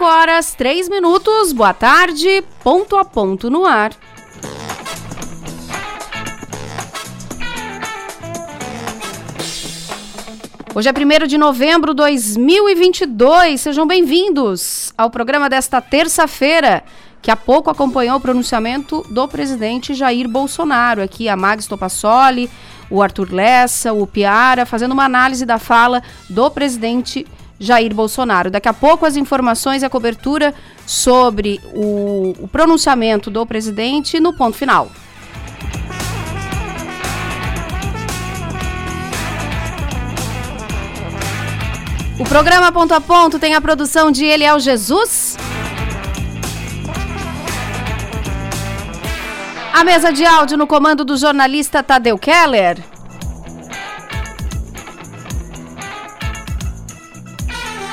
5 horas 3 minutos, boa tarde, ponto a ponto no ar. Hoje é 1 de novembro de 2022, sejam bem-vindos ao programa desta terça-feira, que há pouco acompanhou o pronunciamento do presidente Jair Bolsonaro. Aqui a Mags Topassoli, o Arthur Lessa, o Piara, fazendo uma análise da fala do presidente Jair Bolsonaro. Daqui a pouco as informações e a cobertura sobre o, o pronunciamento do presidente no ponto final. O programa Ponto a Ponto tem a produção de Eliel Jesus. A mesa de áudio no comando do jornalista Tadeu Keller.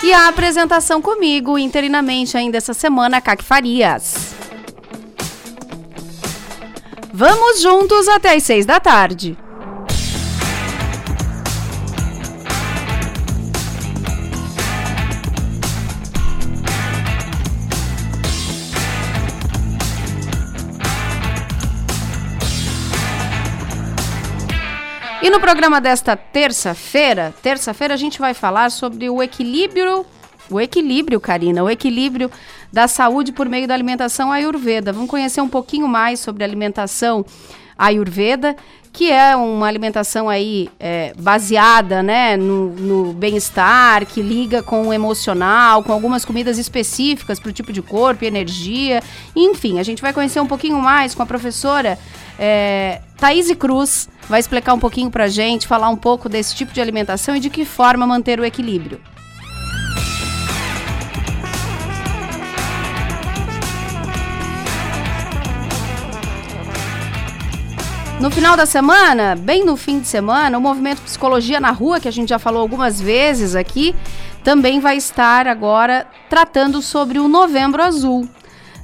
E a apresentação comigo, interinamente ainda essa semana, Cac Farias. Vamos juntos até às seis da tarde. E no programa desta terça-feira, terça-feira a gente vai falar sobre o equilíbrio, o equilíbrio, Karina, o equilíbrio da saúde por meio da alimentação ayurveda. Vamos conhecer um pouquinho mais sobre alimentação ayurveda, que é uma alimentação aí é, baseada né, no, no bem-estar, que liga com o emocional, com algumas comidas específicas para o tipo de corpo e energia. Enfim, a gente vai conhecer um pouquinho mais com a professora é, Thaís Cruz vai explicar um pouquinho para a gente, falar um pouco desse tipo de alimentação e de que forma manter o equilíbrio. No final da semana, bem no fim de semana, o movimento Psicologia na Rua, que a gente já falou algumas vezes aqui, também vai estar agora tratando sobre o Novembro Azul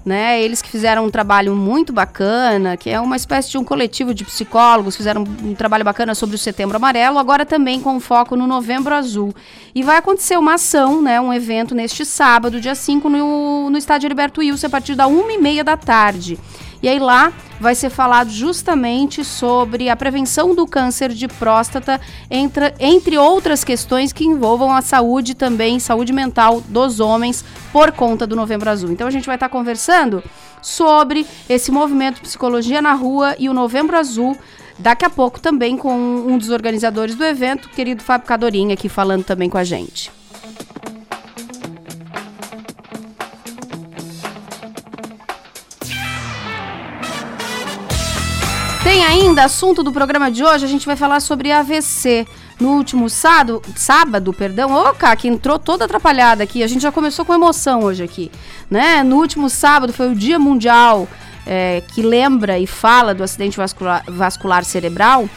né? Eles que fizeram um trabalho muito bacana, que é uma espécie de um coletivo de psicólogos, fizeram um trabalho bacana sobre o Setembro Amarelo, agora também com foco no Novembro Azul. E vai acontecer uma ação, né? Um evento neste sábado, dia 5, no, no estádio Heriberto Wilson, a partir da 1h30 da tarde. E aí lá vai ser falado justamente sobre a prevenção do câncer de próstata, entre, entre outras questões que envolvam a saúde também, saúde mental dos homens por conta do Novembro Azul. Então a gente vai estar conversando sobre esse movimento Psicologia na Rua e o Novembro Azul. Daqui a pouco também com um dos organizadores do evento, querido Fábio Cadorinha, aqui falando também com a gente. Tem ainda assunto do programa de hoje, a gente vai falar sobre AVC. No último sábado, sábado, perdão, ô, que entrou toda atrapalhada aqui. A gente já começou com emoção hoje aqui, né? No último sábado foi o Dia Mundial é, que lembra e fala do acidente vascular, vascular cerebral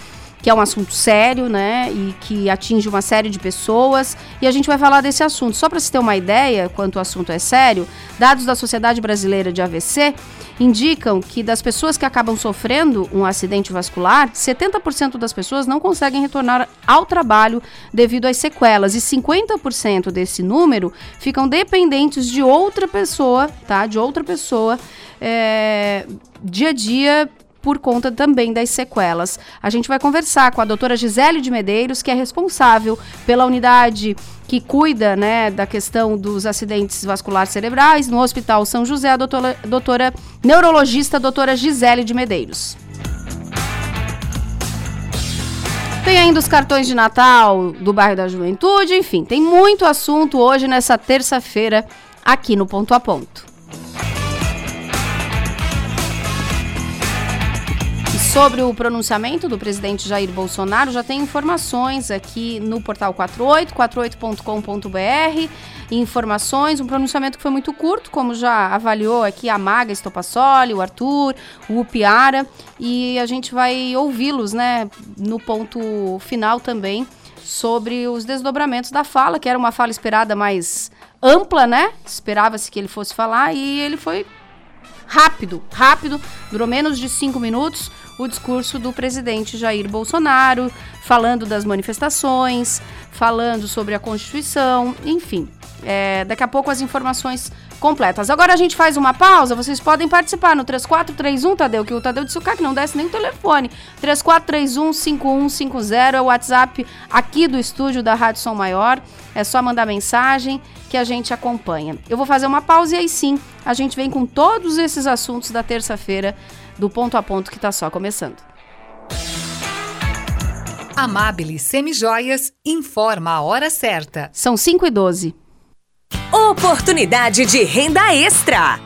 que é um assunto sério, né, e que atinge uma série de pessoas, e a gente vai falar desse assunto. Só para se ter uma ideia quanto o assunto é sério, dados da Sociedade Brasileira de AVC indicam que das pessoas que acabam sofrendo um acidente vascular, 70% das pessoas não conseguem retornar ao trabalho devido às sequelas e 50% desse número ficam dependentes de outra pessoa, tá? De outra pessoa é, dia a dia por conta também das sequelas. A gente vai conversar com a doutora Gisele de Medeiros, que é responsável pela unidade que cuida né, da questão dos acidentes vasculares cerebrais no Hospital São José, a doutora, doutora neurologista doutora Gisele de Medeiros. Tem ainda os cartões de Natal do bairro da Juventude, enfim, tem muito assunto hoje nessa terça-feira aqui no Ponto a Ponto. Sobre o pronunciamento do presidente Jair Bolsonaro, já tem informações aqui no portal 48, 48.com.br, informações, um pronunciamento que foi muito curto, como já avaliou aqui a Maga Estopassoli, o Arthur, o Piara, e a gente vai ouvi-los, né, no ponto final também, sobre os desdobramentos da fala, que era uma fala esperada mais ampla, né? Esperava-se que ele fosse falar e ele foi rápido, rápido, durou menos de cinco minutos o discurso do presidente Jair Bolsonaro, falando das manifestações, falando sobre a Constituição, enfim. É, daqui a pouco as informações completas. Agora a gente faz uma pausa, vocês podem participar no 3431, Tadeu, que o Tadeu disse o cara que não desce nem o telefone. 3431-5150 é o WhatsApp aqui do estúdio da Rádio Som Maior. É só mandar mensagem que a gente acompanha. Eu vou fazer uma pausa e aí sim a gente vem com todos esses assuntos da terça-feira do ponto a ponto que está só começando. Amabile Semijoias informa a hora certa. São 5 e 12. Oportunidade de renda extra.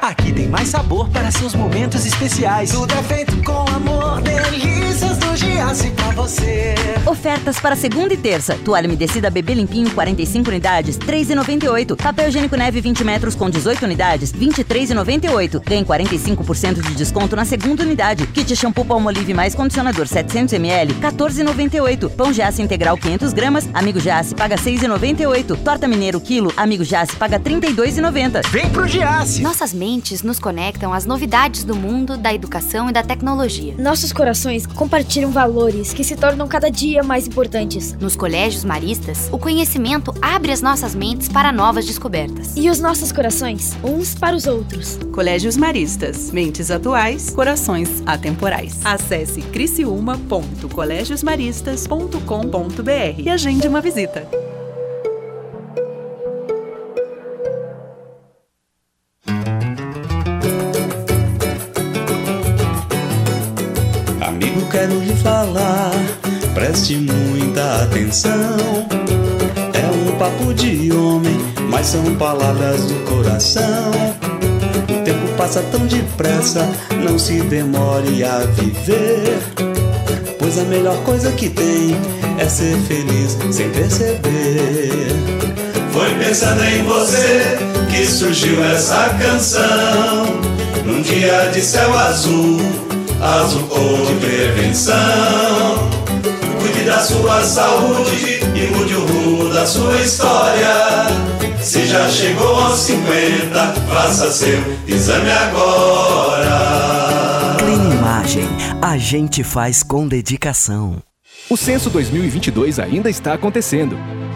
Aqui tem mais sabor para seus momentos especiais. Tudo é feito com amor, delícias pra você. Ofertas para segunda e terça. Toalha umedecida bebê limpinho 45 unidades, 3,98. Papel higiênico neve 20 metros com 18 unidades, 23,98. Ganhe 45% de desconto na segunda unidade. Kit shampoo Palmolive mais condicionador 700 ml, 14,98. Pão Giasse integral 500 gramas, amigo Giasse paga 6,98. Torta mineiro quilo, amigo Giasse paga 32,90. Vem pro Giasse. Nossas mentes nos conectam às novidades do mundo, da educação e da tecnologia. Nossos corações compartilham valores que se tornam cada dia mais importantes. Nos colégios maristas, o conhecimento abre as nossas mentes para novas descobertas. E os nossos corações, uns para os outros. Colégios Maristas, mentes atuais, corações atemporais. Acesse criciúma.colegiosmaristas.com.br e agende uma visita. Atenção. É um papo de homem, mas são palavras do coração. O tempo passa tão depressa, não se demore a viver. Pois a melhor coisa que tem é ser feliz sem perceber. Foi pensando em você que surgiu essa canção. Num dia de céu azul azul cor de prevenção. Da sua saúde e mude o rumo da sua história. Se já chegou aos 50, faça seu exame agora. Clean Imagem, a gente faz com dedicação. O censo 2022 ainda está acontecendo.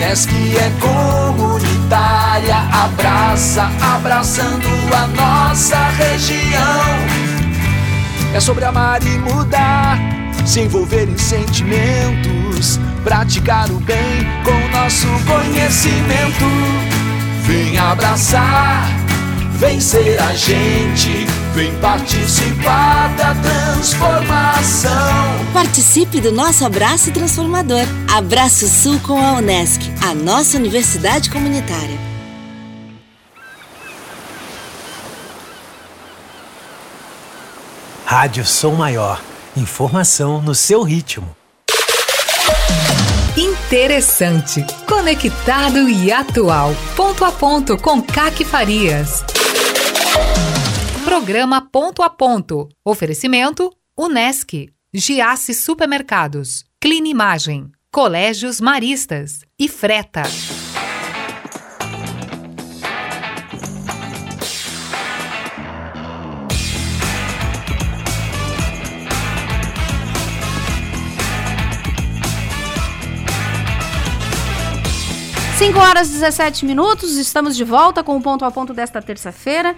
Unesc é comunitária, abraça, abraçando a nossa região. É sobre amar e mudar, se envolver em sentimentos, praticar o bem com nosso conhecimento. Vem abraçar, vem ser a gente, vem participar da transformação. Participe do nosso abraço transformador. Abraço Sul com a Unesc, a nossa universidade comunitária. Rádio Som Maior. Informação no seu ritmo. Interessante, conectado e atual. Ponto a ponto com Caque Farias. Programa Ponto a Ponto. Oferecimento: Unesc, Giasse Supermercados, Clean Imagem, Colégios Maristas e Freta. Cinco horas e 17 minutos, estamos de volta com o ponto a ponto desta terça-feira.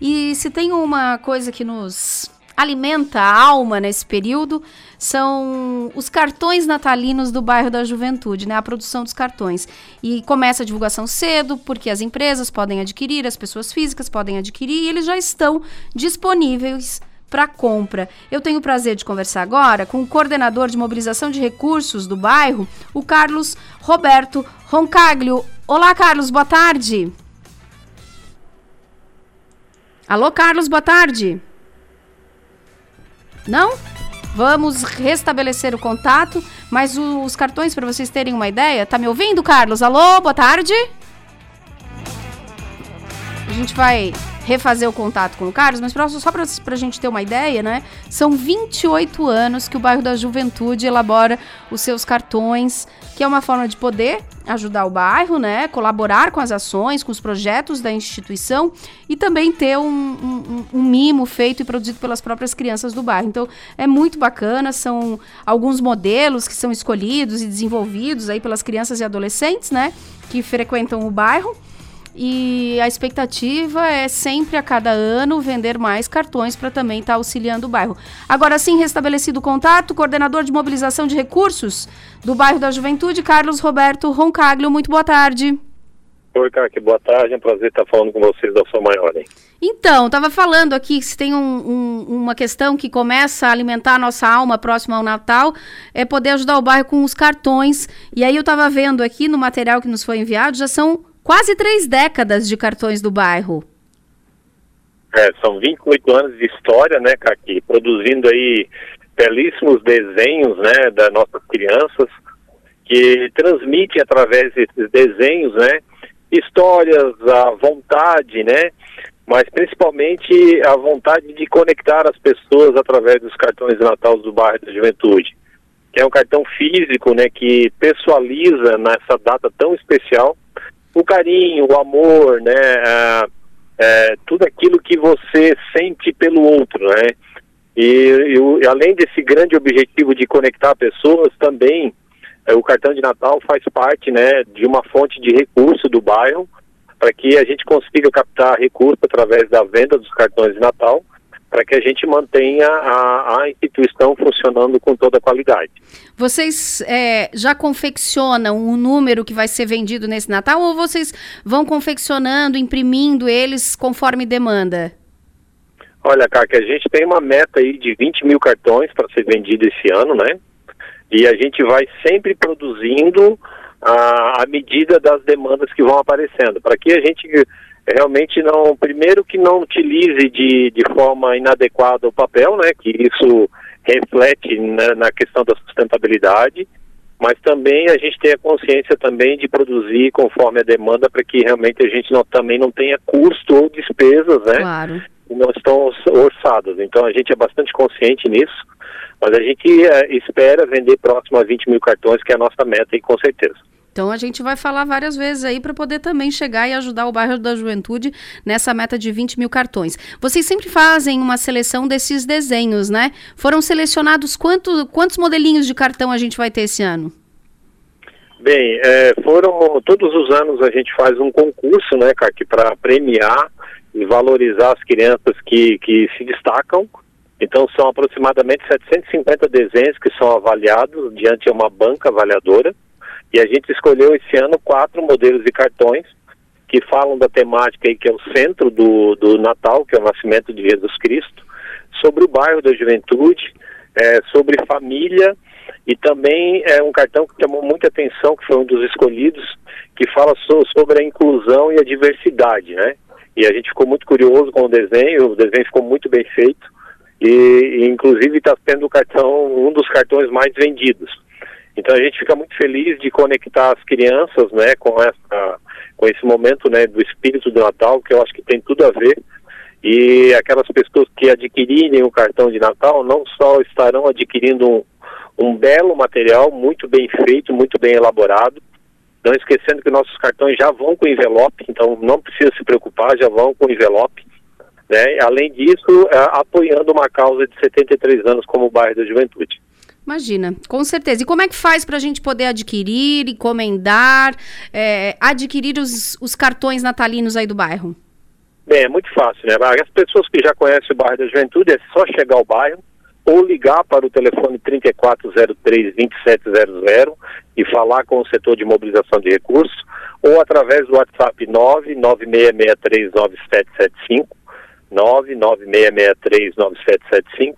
E se tem uma coisa que nos alimenta a alma nesse período são os cartões natalinos do bairro da Juventude, né? A produção dos cartões. E começa a divulgação cedo, porque as empresas podem adquirir, as pessoas físicas podem adquirir e eles já estão disponíveis para compra. Eu tenho o prazer de conversar agora com o coordenador de mobilização de recursos do bairro, o Carlos Roberto Roncaglio. Olá, Carlos, boa tarde. Alô, Carlos, boa tarde. Não? Vamos restabelecer o contato, mas os cartões, para vocês terem uma ideia, tá me ouvindo, Carlos? Alô, boa tarde. A gente vai refazer o contato com o Carlos, mas só para a gente ter uma ideia, né? São 28 anos que o bairro da Juventude elabora os seus cartões, que é uma forma de poder ajudar o bairro, né? Colaborar com as ações, com os projetos da instituição e também ter um, um, um mimo feito e produzido pelas próprias crianças do bairro. Então é muito bacana, são alguns modelos que são escolhidos e desenvolvidos aí pelas crianças e adolescentes, né? Que frequentam o bairro. E a expectativa é sempre a cada ano vender mais cartões para também estar tá auxiliando o bairro. Agora sim, restabelecido o contato, coordenador de mobilização de recursos do bairro da Juventude, Carlos Roberto Roncaglio. Muito boa tarde. Oi, Kaki, boa tarde. É um prazer estar falando com vocês da sua maior, hein? Então, estava falando aqui que se tem um, um, uma questão que começa a alimentar a nossa alma próximo ao Natal, é poder ajudar o bairro com os cartões. E aí eu estava vendo aqui no material que nos foi enviado, já são quase três décadas de cartões do bairro. É, são 28 anos de história, né, Caqui? Produzindo aí belíssimos desenhos, né, das nossas crianças, que transmite através desses desenhos, né, histórias, a vontade, né, mas principalmente a vontade de conectar as pessoas através dos cartões de Natal do bairro da Juventude, que é um cartão físico, né, que pessoaliza nessa data tão especial o carinho, o amor, né? É, tudo aquilo que você sente pelo outro, né? E, e, além desse grande objetivo de conectar pessoas, também é, o cartão de Natal faz parte, né, de uma fonte de recurso do bairro para que a gente consiga captar recurso através da venda dos cartões de Natal para que a gente mantenha a, a, instituição funcionando com toda a qualidade. Vocês é, já confeccionam o um número que vai ser vendido nesse Natal ou vocês vão confeccionando, imprimindo eles conforme demanda? Olha, Kaka, a gente tem uma meta aí de 20 mil cartões para ser vendido esse ano, né? E a gente vai sempre produzindo à medida das demandas que vão aparecendo, para que a gente realmente não, primeiro que não utilize de, de forma inadequada o papel, né, que isso reflete na, na questão da sustentabilidade, mas também a gente tem a consciência também de produzir conforme a demanda para que realmente a gente não, também não tenha custo ou despesas, né, claro. que não estão orçadas. Então a gente é bastante consciente nisso, mas a gente é, espera vender próximo a 20 mil cartões, que é a nossa meta, e com certeza. Então a gente vai falar várias vezes aí para poder também chegar e ajudar o bairro da Juventude nessa meta de 20 mil cartões. Vocês sempre fazem uma seleção desses desenhos, né? Foram selecionados quanto, quantos modelinhos de cartão a gente vai ter esse ano? Bem, é, foram todos os anos a gente faz um concurso, né, para premiar e valorizar as crianças que, que se destacam. Então são aproximadamente 750 desenhos que são avaliados diante de uma banca avaliadora. E a gente escolheu esse ano quatro modelos de cartões que falam da temática aí que é o centro do, do Natal, que é o nascimento de Jesus Cristo, sobre o bairro da juventude, é, sobre família e também é um cartão que chamou muita atenção, que foi um dos escolhidos, que fala so, sobre a inclusão e a diversidade, né? E a gente ficou muito curioso com o desenho, o desenho ficou muito bem feito e, e inclusive está sendo o cartão um dos cartões mais vendidos. Então a gente fica muito feliz de conectar as crianças, né, com essa, com esse momento, né, do espírito do Natal, que eu acho que tem tudo a ver. E aquelas pessoas que adquirirem o cartão de Natal não só estarão adquirindo um, um belo material, muito bem feito, muito bem elaborado, não esquecendo que nossos cartões já vão com envelope, então não precisa se preocupar, já vão com envelope. Né? Além disso, é, apoiando uma causa de 73 anos como o bairro da Juventude. Imagina, com certeza. E como é que faz para a gente poder adquirir, encomendar, é, adquirir os, os cartões natalinos aí do bairro? Bem, é muito fácil, né? As pessoas que já conhecem o bairro da Juventude, é só chegar ao bairro ou ligar para o telefone 3403-2700 e falar com o setor de mobilização de recursos, ou através do WhatsApp 996639775, 996639775,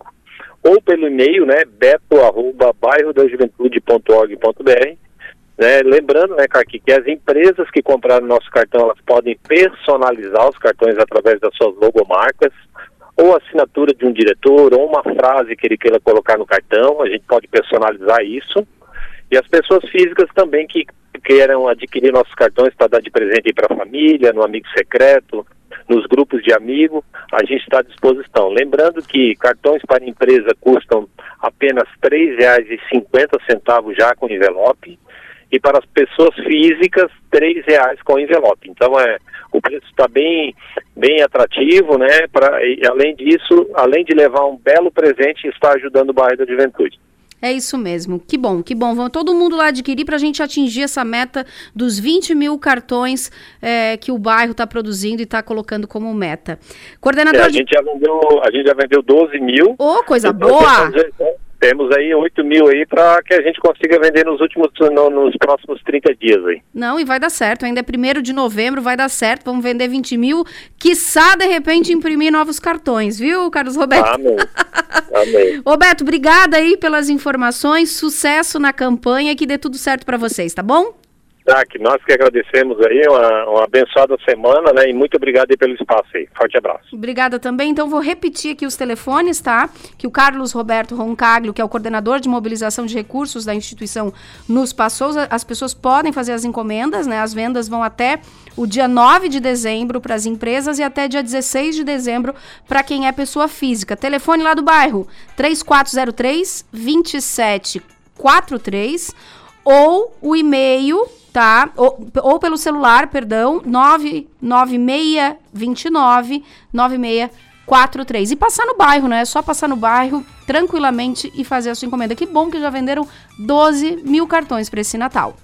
ou pelo e-mail, né, beto arroba bairro da juventude.org.br, né, lembrando, né, Carqui, que as empresas que compraram nosso cartão, elas podem personalizar os cartões através das suas logomarcas, ou assinatura de um diretor, ou uma frase que ele queira colocar no cartão, a gente pode personalizar isso. E as pessoas físicas também que queiram adquirir nossos cartões para dar de presente para a família, no amigo secreto, nos grupos de amigos, a gente está à disposição. Lembrando que cartões para empresa custam apenas R$ 3,50 já com envelope e para as pessoas físicas R$ reais com envelope. Então é o preço está bem bem atrativo, né? Para além disso, além de levar um belo presente, está ajudando o bairro da Juventude. É isso mesmo. Que bom, que bom. Vamos todo mundo lá adquirir para a gente atingir essa meta dos 20 mil cartões é, que o bairro está produzindo e está colocando como meta. Coordenador. É, a, de... gente já vendeu, a gente já vendeu 12 mil. Ô, oh, coisa boa! Temos aí 8 mil aí para que a gente consiga vender nos últimos, no, nos próximos 30 dias aí. Não, e vai dar certo. Ainda é primeiro de novembro, vai dar certo. Vamos vender 20 mil. Quiçá, de repente, imprimir novos cartões, viu, Carlos Roberto? Amém. Amém. Roberto, obrigada aí pelas informações. Sucesso na campanha. Que dê tudo certo para vocês, tá bom? Tá, que nós que agradecemos aí, uma, uma abençoada semana, né? E muito obrigado aí pelo espaço aí. Forte abraço. Obrigada também. Então, vou repetir aqui os telefones, tá? Que o Carlos Roberto Roncaglio, que é o coordenador de mobilização de recursos da instituição, nos passou. As pessoas podem fazer as encomendas, né? As vendas vão até o dia 9 de dezembro para as empresas e até dia 16 de dezembro para quem é pessoa física. Telefone lá do bairro: 3403 2743 ou o e-mail tá? Ou, ou pelo celular, perdão, 99629 9643. E passar no bairro, né? É só passar no bairro tranquilamente e fazer a sua encomenda. Que bom que já venderam 12 mil cartões para esse Natal.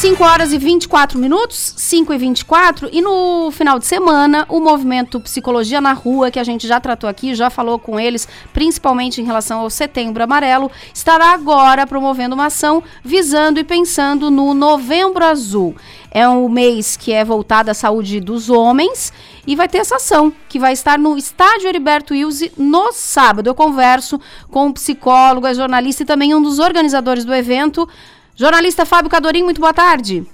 5 horas e 24 minutos, 5 e 24, e no final de semana, o movimento Psicologia na Rua, que a gente já tratou aqui, já falou com eles, principalmente em relação ao Setembro Amarelo, estará agora promovendo uma ação visando e pensando no Novembro Azul. É um mês que é voltado à saúde dos homens e vai ter essa ação que vai estar no Estádio Heriberto Wilson no sábado. Eu converso com um psicólogo, é jornalista e também um dos organizadores do evento. Jornalista Fábio Cadorim, muito boa tarde.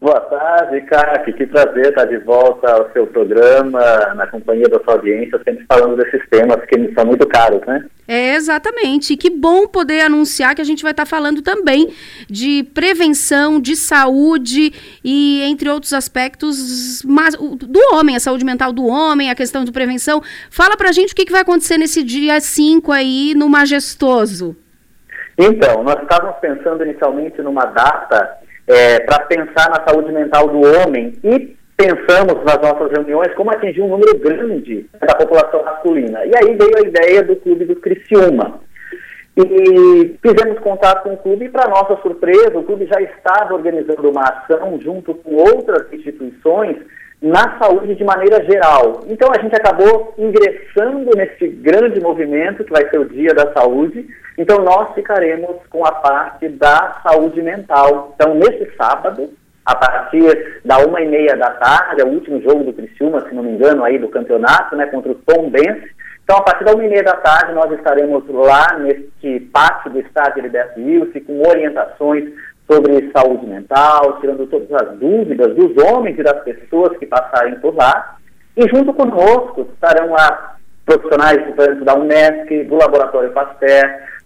Boa tarde, Cássio. Que prazer estar de volta ao seu programa, na companhia da sua audiência, sempre falando desses temas que são muito caros, né? É, exatamente. E que bom poder anunciar que a gente vai estar falando também de prevenção, de saúde e entre outros aspectos mas, do homem, a saúde mental do homem, a questão de prevenção. Fala pra gente o que, que vai acontecer nesse dia 5 aí no Majestoso. Então, nós estávamos pensando inicialmente numa data é, para pensar na saúde mental do homem e pensamos nas nossas reuniões como atingir um número grande da população masculina. E aí veio a ideia do Clube do Criciúma. E fizemos contato com o clube e, para nossa surpresa, o clube já estava organizando uma ação junto com outras instituições na saúde de maneira geral. Então a gente acabou ingressando nesse grande movimento que vai ser o Dia da Saúde. Então nós ficaremos com a parte da saúde mental. Então nesse sábado, a partir da uma e meia da tarde, é o último jogo do Criciúma, se não me engano, aí do campeonato, né, contra o Tom Benz. Então a partir da uma e meia da tarde nós estaremos lá neste pátio do estádio Heriberto Wilson com orientações sobre saúde mental, tirando todas as dúvidas dos homens e das pessoas que passarem por lá. E junto conosco estarão lá profissionais da Unesc, do Laboratório Pasteur,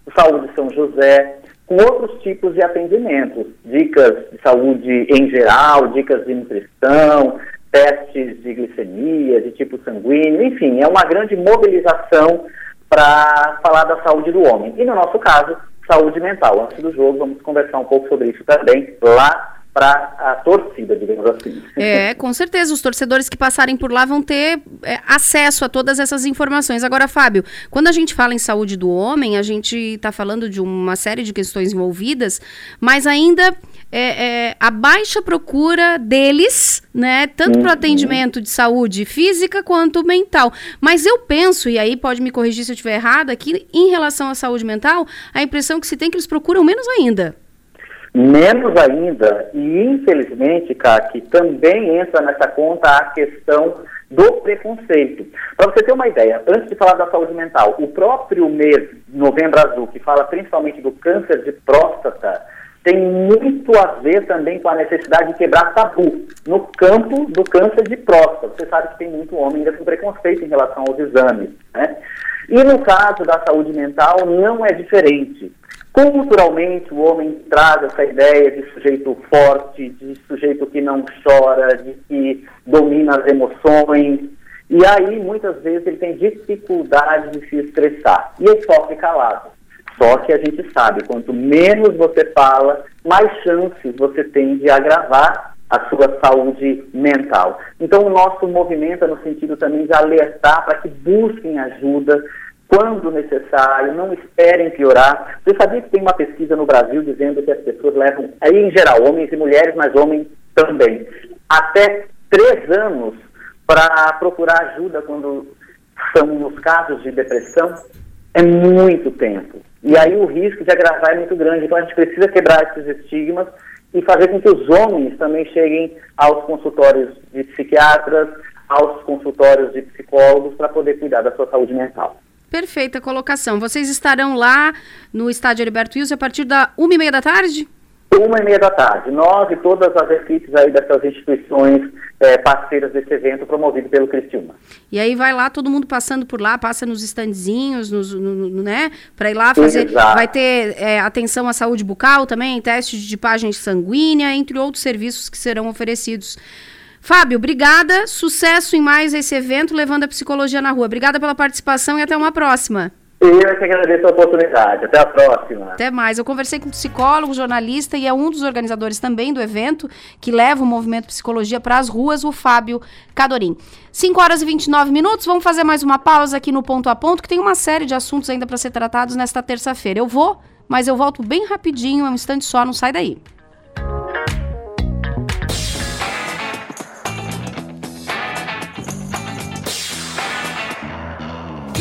do Saúde São José, com outros tipos de atendimentos, dicas de saúde em geral, dicas de nutrição, testes de glicemia, de tipo sanguíneo, enfim, é uma grande mobilização para falar da saúde do homem. E no nosso caso, saúde mental. Antes do jogo, vamos conversar um pouco sobre isso também lá para a torcida, digamos assim. É, com certeza. Os torcedores que passarem por lá vão ter é, acesso a todas essas informações. Agora, Fábio, quando a gente fala em saúde do homem, a gente está falando de uma série de questões envolvidas, mas ainda é, é, a baixa procura deles, né, tanto para o atendimento de saúde física quanto mental. Mas eu penso, e aí pode me corrigir se eu estiver errada, que em relação à saúde mental, a impressão que se tem é que eles procuram menos ainda. Menos ainda, e infelizmente, Kaki, também entra nessa conta a questão do preconceito. Para você ter uma ideia, antes de falar da saúde mental, o próprio mês Novembro Azul, que fala principalmente do câncer de próstata, tem muito a ver também com a necessidade de quebrar tabu no campo do câncer de próstata. Você sabe que tem muito homem ainda com preconceito em relação aos exames, né? E no caso da saúde mental, não é diferente. Culturalmente, o homem traz essa ideia de sujeito forte, de sujeito que não chora, de que domina as emoções. E aí, muitas vezes, ele tem dificuldade de se expressar. E ele sofre calado. Só que a gente sabe, quanto menos você fala, mais chances você tem de agravar a sua saúde mental. Então, o nosso movimento é no sentido também de alertar para que busquem ajuda, quando necessário, não esperem piorar. Você sabia que tem uma pesquisa no Brasil dizendo que as pessoas levam, aí em geral, homens e mulheres, mas homens também, até três anos para procurar ajuda quando são nos casos de depressão? É muito tempo. E aí o risco de agravar é muito grande. Então a gente precisa quebrar esses estigmas e fazer com que os homens também cheguem aos consultórios de psiquiatras, aos consultórios de psicólogos para poder cuidar da sua saúde mental. Perfeita colocação. Vocês estarão lá no estádio Heriberto Wilson a partir da uma e meia da tarde? Uma e meia da tarde. Nós e todas as equipes aí dessas instituições é, parceiras desse evento promovido pelo Cristiúma. E aí vai lá, todo mundo passando por lá, passa nos standzinhos, nos, no, no, né? Para ir lá fazer. Exato. Vai ter é, atenção à saúde bucal também, teste de tipagem sanguínea, entre outros serviços que serão oferecidos. Fábio, obrigada. Sucesso em mais esse evento, levando a psicologia na rua. Obrigada pela participação e até uma próxima. Eu é que agradeço a oportunidade. Até a próxima. Até mais. Eu conversei com um psicólogo, jornalista e é um dos organizadores também do evento que leva o movimento Psicologia para as ruas, o Fábio Cadorim. 5 horas e 29 minutos. Vamos fazer mais uma pausa aqui no Ponto a Ponto, que tem uma série de assuntos ainda para ser tratados nesta terça-feira. Eu vou, mas eu volto bem rapidinho, é um instante só, não sai daí.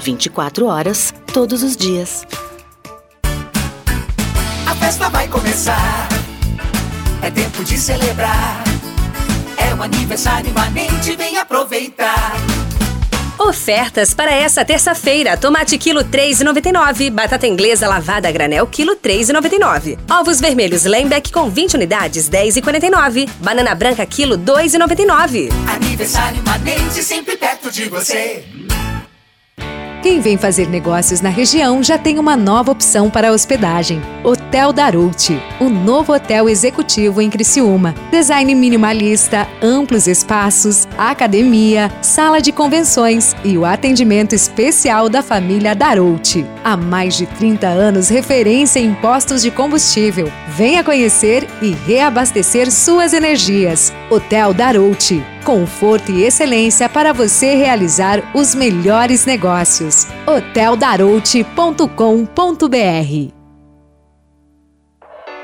24 horas, todos os dias. A festa vai começar. É tempo de celebrar. É um aniversário imanente, vem aproveitar. Ofertas para essa terça-feira: tomate quilo 3,99, batata inglesa lavada a granel quilo 3,99, ovos vermelhos Lembeck com 20 unidades 10,49, banana branca quilo 2,99. Aniversário imanente sempre perto de você. Quem vem fazer negócios na região já tem uma nova opção para hospedagem. Hotel Darouti, o novo hotel executivo em Criciúma. Design minimalista, amplos espaços, academia, sala de convenções e o atendimento especial da família Darouti. Há mais de 30 anos referência em postos de combustível. Venha conhecer e reabastecer suas energias. Hotel Darouti, conforto e excelência para você realizar os melhores negócios. hoteldarouti.com.br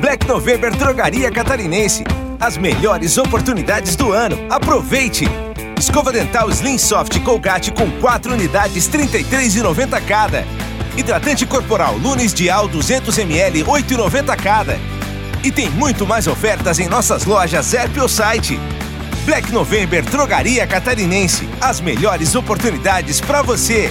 Black November Drogaria Catarinense. As melhores oportunidades do ano. Aproveite! Escova dental Slim Soft Colgate com 4 unidades, R$ 33,90 cada. Hidratante corporal Lunes Dial 200ml, R$ 8,90 cada. E tem muito mais ofertas em nossas lojas app ou site. Black November Drogaria Catarinense. As melhores oportunidades para você.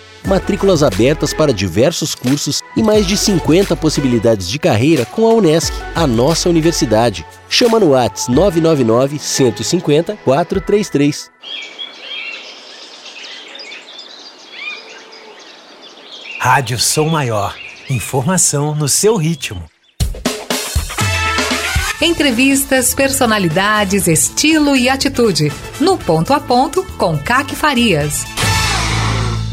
matrículas abertas para diversos cursos e mais de 50 possibilidades de carreira com a Unesc, a nossa universidade. Chama no Whats 999 150 433. Rádio Som Maior. Informação no seu ritmo. Entrevistas, personalidades, estilo e atitude. No Ponto a Ponto, com Caque Farias.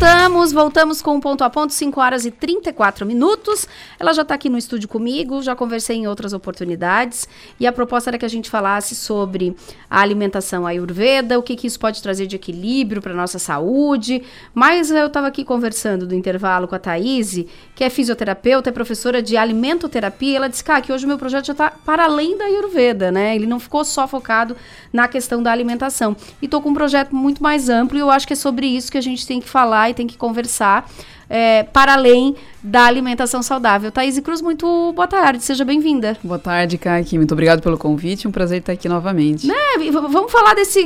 Voltamos, voltamos com o ponto a ponto, 5 horas e 34 minutos. Ela já está aqui no estúdio comigo, já conversei em outras oportunidades. E a proposta era que a gente falasse sobre a alimentação ayurveda, o que, que isso pode trazer de equilíbrio para nossa saúde. Mas eu estava aqui conversando do intervalo com a Thaís, que é fisioterapeuta, é professora de alimentoterapia. Ela disse ah, que hoje o meu projeto já está para além da ayurveda, né? Ele não ficou só focado na questão da alimentação. E estou com um projeto muito mais amplo e eu acho que é sobre isso que a gente tem que falar falar e tem que conversar é, para além da alimentação saudável. Thaís Cruz, muito boa tarde, seja bem-vinda. Boa tarde, Kaki. Muito obrigado pelo convite, um prazer estar aqui novamente. Né? Vamos falar desse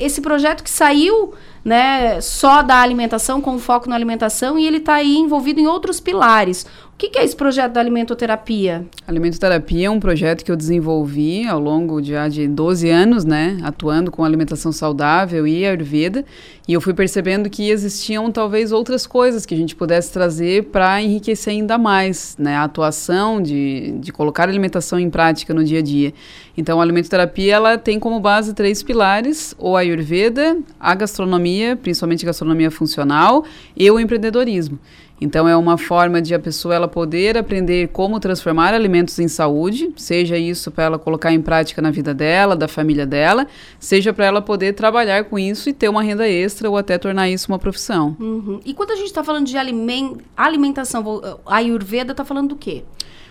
esse projeto que saiu né, só da alimentação, com foco na alimentação, e ele está aí envolvido em outros pilares. O que, que, é esse projeto da alimentoterapia? Alimentoterapia é um projeto que eu desenvolvi ao longo de, já de 12 anos, né, atuando com alimentação saudável e Ayurveda, e eu fui percebendo que existiam talvez outras coisas que a gente pudesse trazer para enriquecer ainda mais, né, a atuação de, de colocar a alimentação em prática no dia a dia. Então, a alimentoterapia ela tem como base três pilares: o Ayurveda, a gastronomia, principalmente gastronomia funcional, e o empreendedorismo. Então é uma forma de a pessoa ela poder aprender como transformar alimentos em saúde, seja isso para ela colocar em prática na vida dela, da família dela, seja para ela poder trabalhar com isso e ter uma renda extra ou até tornar isso uma profissão. Uhum. E quando a gente está falando de alimentação, a Ayurveda está falando do quê?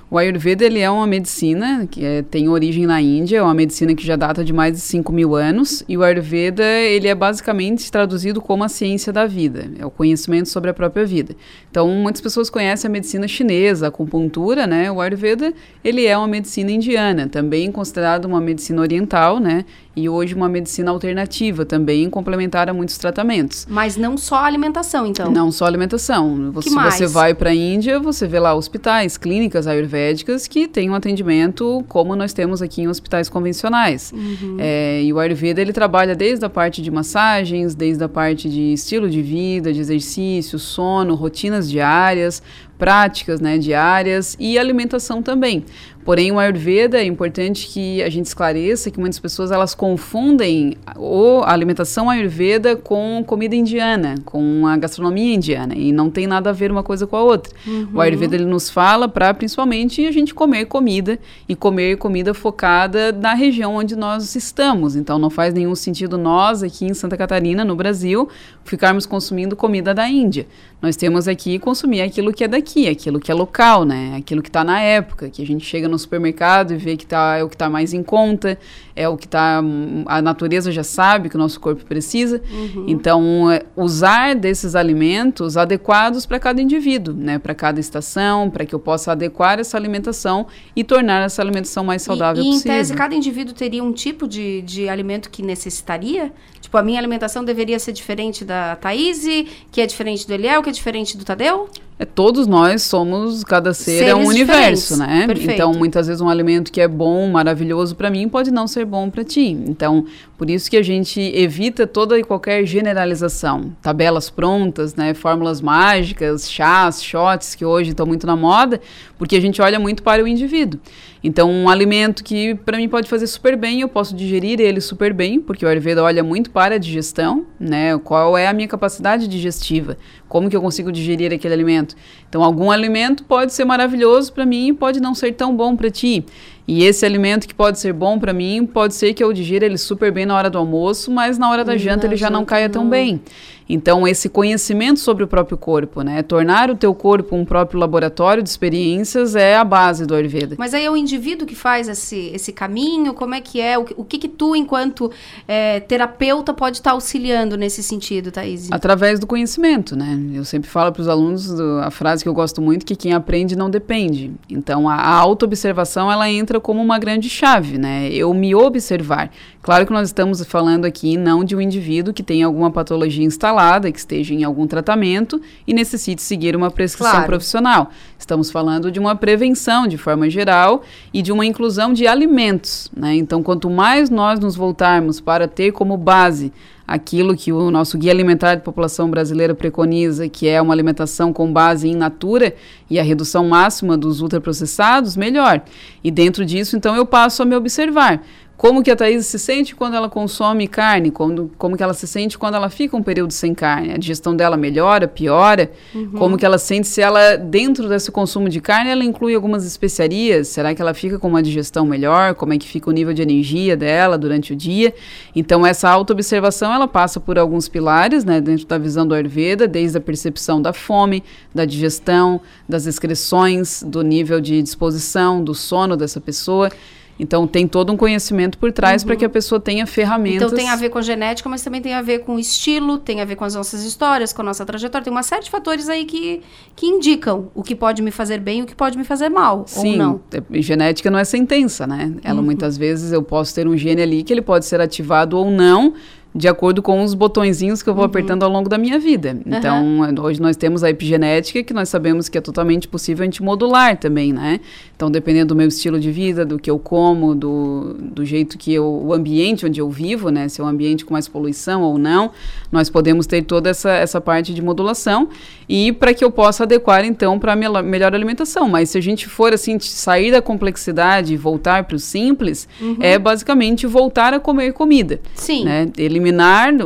O Ayurveda ele é uma medicina que é, tem origem na Índia, é uma medicina que já data de mais de 5 mil anos. E o Ayurveda ele é basicamente traduzido como a ciência da vida, é o conhecimento sobre a própria vida. Então, muitas pessoas conhecem a medicina chinesa, a acupuntura, né? O Ayurveda ele é uma medicina indiana, também considerado uma medicina oriental, né? e hoje uma medicina alternativa também, complementar a muitos tratamentos. Mas não só alimentação, então? Não só alimentação. Você, você vai para a Índia, você vê lá hospitais, clínicas ayurvédicas ayurvédicas que têm um atendimento como nós temos aqui em hospitais convencionais. Uhum. É, e o Ayurveda ele trabalha desde a parte de massagens, desde a parte de estilo de vida, de exercício, sono, rotinas diárias, práticas né, diárias e alimentação também. Porém, o Ayurveda é importante que a gente esclareça que muitas pessoas elas confundem o, a alimentação Ayurveda com comida indiana, com a gastronomia indiana, e não tem nada a ver uma coisa com a outra. Uhum. O Ayurveda ele nos fala para principalmente a gente comer comida e comer comida focada na região onde nós estamos. Então, não faz nenhum sentido nós aqui em Santa Catarina, no Brasil, ficarmos consumindo comida da Índia. Nós temos aqui consumir aquilo que é daqui, aquilo que é local, né? Aquilo que está na época, que a gente chega no supermercado e vê que tá, é o que está mais em conta, é o que está a natureza já sabe que o nosso corpo precisa. Uhum. Então, é, usar desses alimentos adequados para cada indivíduo, né? Para cada estação, para que eu possa adequar essa alimentação e tornar essa alimentação mais saudável e, e possível. em tese, cada indivíduo teria um tipo de, de alimento que necessitaria? Tipo, a minha alimentação deveria ser diferente da Thaís, que é diferente do Eliel, que é diferente do Tadeu? É, todos nós somos, cada ser Seres é um universo, né? Perfeito. Então, muitas vezes um alimento que é bom, maravilhoso para mim, pode não ser bom para ti. Então, por isso que a gente evita toda e qualquer generalização. Tabelas prontas, né? Fórmulas mágicas, chás, shots, que hoje estão muito na moda, porque a gente olha muito para o indivíduo. Então, um alimento que para mim pode fazer super bem, eu posso digerir ele super bem, porque o Ayurveda olha muito para a digestão, né? Qual é a minha capacidade digestiva? Como que eu consigo digerir aquele alimento? Então, algum alimento pode ser maravilhoso para mim e pode não ser tão bom para ti. E esse alimento que pode ser bom para mim, pode ser que eu digira ele super bem na hora do almoço, mas na hora da janta ele já não caia tão bem. Então, esse conhecimento sobre o próprio corpo, né? Tornar o teu corpo um próprio laboratório de experiências é a base do Ayurveda. Mas aí é o indivíduo que faz esse, esse caminho? Como é que é? O, que- o que que tu, enquanto é, terapeuta, pode estar auxiliando nesse sentido, Thaís? Através do conhecimento, né? Eu sempre falo para os alunos do- a frase que eu gosto muito, que quem aprende não depende. Então, a, a autoobservação, ela entra como uma grande chave, né? Eu me observar. Claro que nós estamos falando aqui não de um indivíduo que tem alguma patologia instalada, que esteja em algum tratamento e necessite seguir uma prescrição Claro. profissional. Estamos falando de uma prevenção de forma geral e de uma inclusão de alimentos, né? Então, quanto mais nós nos voltarmos para ter como base aquilo que o nosso Guia Alimentar de População Brasileira preconiza, que é uma alimentação com base em natura e a redução máxima dos ultraprocessados, melhor. E dentro disso, então, eu passo a me observar. Como que a Thaís se sente quando ela consome carne? Quando, como que ela se sente quando ela fica um período sem carne? A digestão dela melhora, piora? Uhum. Como que ela sente se ela, dentro desse consumo de carne, ela inclui algumas especiarias? Será que ela fica com uma digestão melhor? Como é que fica o nível de energia dela durante o dia? Então, essa autoobservação, ela passa por alguns pilares, né, dentro da visão do Ayurveda, desde a percepção da fome, da digestão, das excreções, do nível de disposição, do sono dessa pessoa. Então, tem todo um conhecimento por trás para que a pessoa tenha ferramentas. Então tem a ver com genética, mas também tem a ver com o estilo, tem a ver com as nossas histórias, com a nossa trajetória. Tem uma série de fatores aí que, que indicam o que pode me fazer bem e o que pode me fazer mal, Sim, ou não. é- genética não é sentença, né? Ela Uhum. muitas vezes eu posso ter um gene ali que ele pode ser ativado ou não, de acordo com os botõezinhos que eu vou Uhum. apertando ao longo da minha vida. Então, hoje nós temos a epigenética, que nós sabemos que é totalmente possível a gente modular também, né? Então, dependendo do meu estilo de vida, do que eu como, do, do jeito que eu, o ambiente onde eu vivo, né? Se é um ambiente com mais poluição ou não, nós podemos ter toda essa, essa parte de modulação e para que eu possa adequar, então, para a mel- melhor alimentação. Mas se a gente for, assim, sair da complexidade e voltar para o simples, Uhum. é basicamente voltar a comer comida. Sim. Né? Eliminar,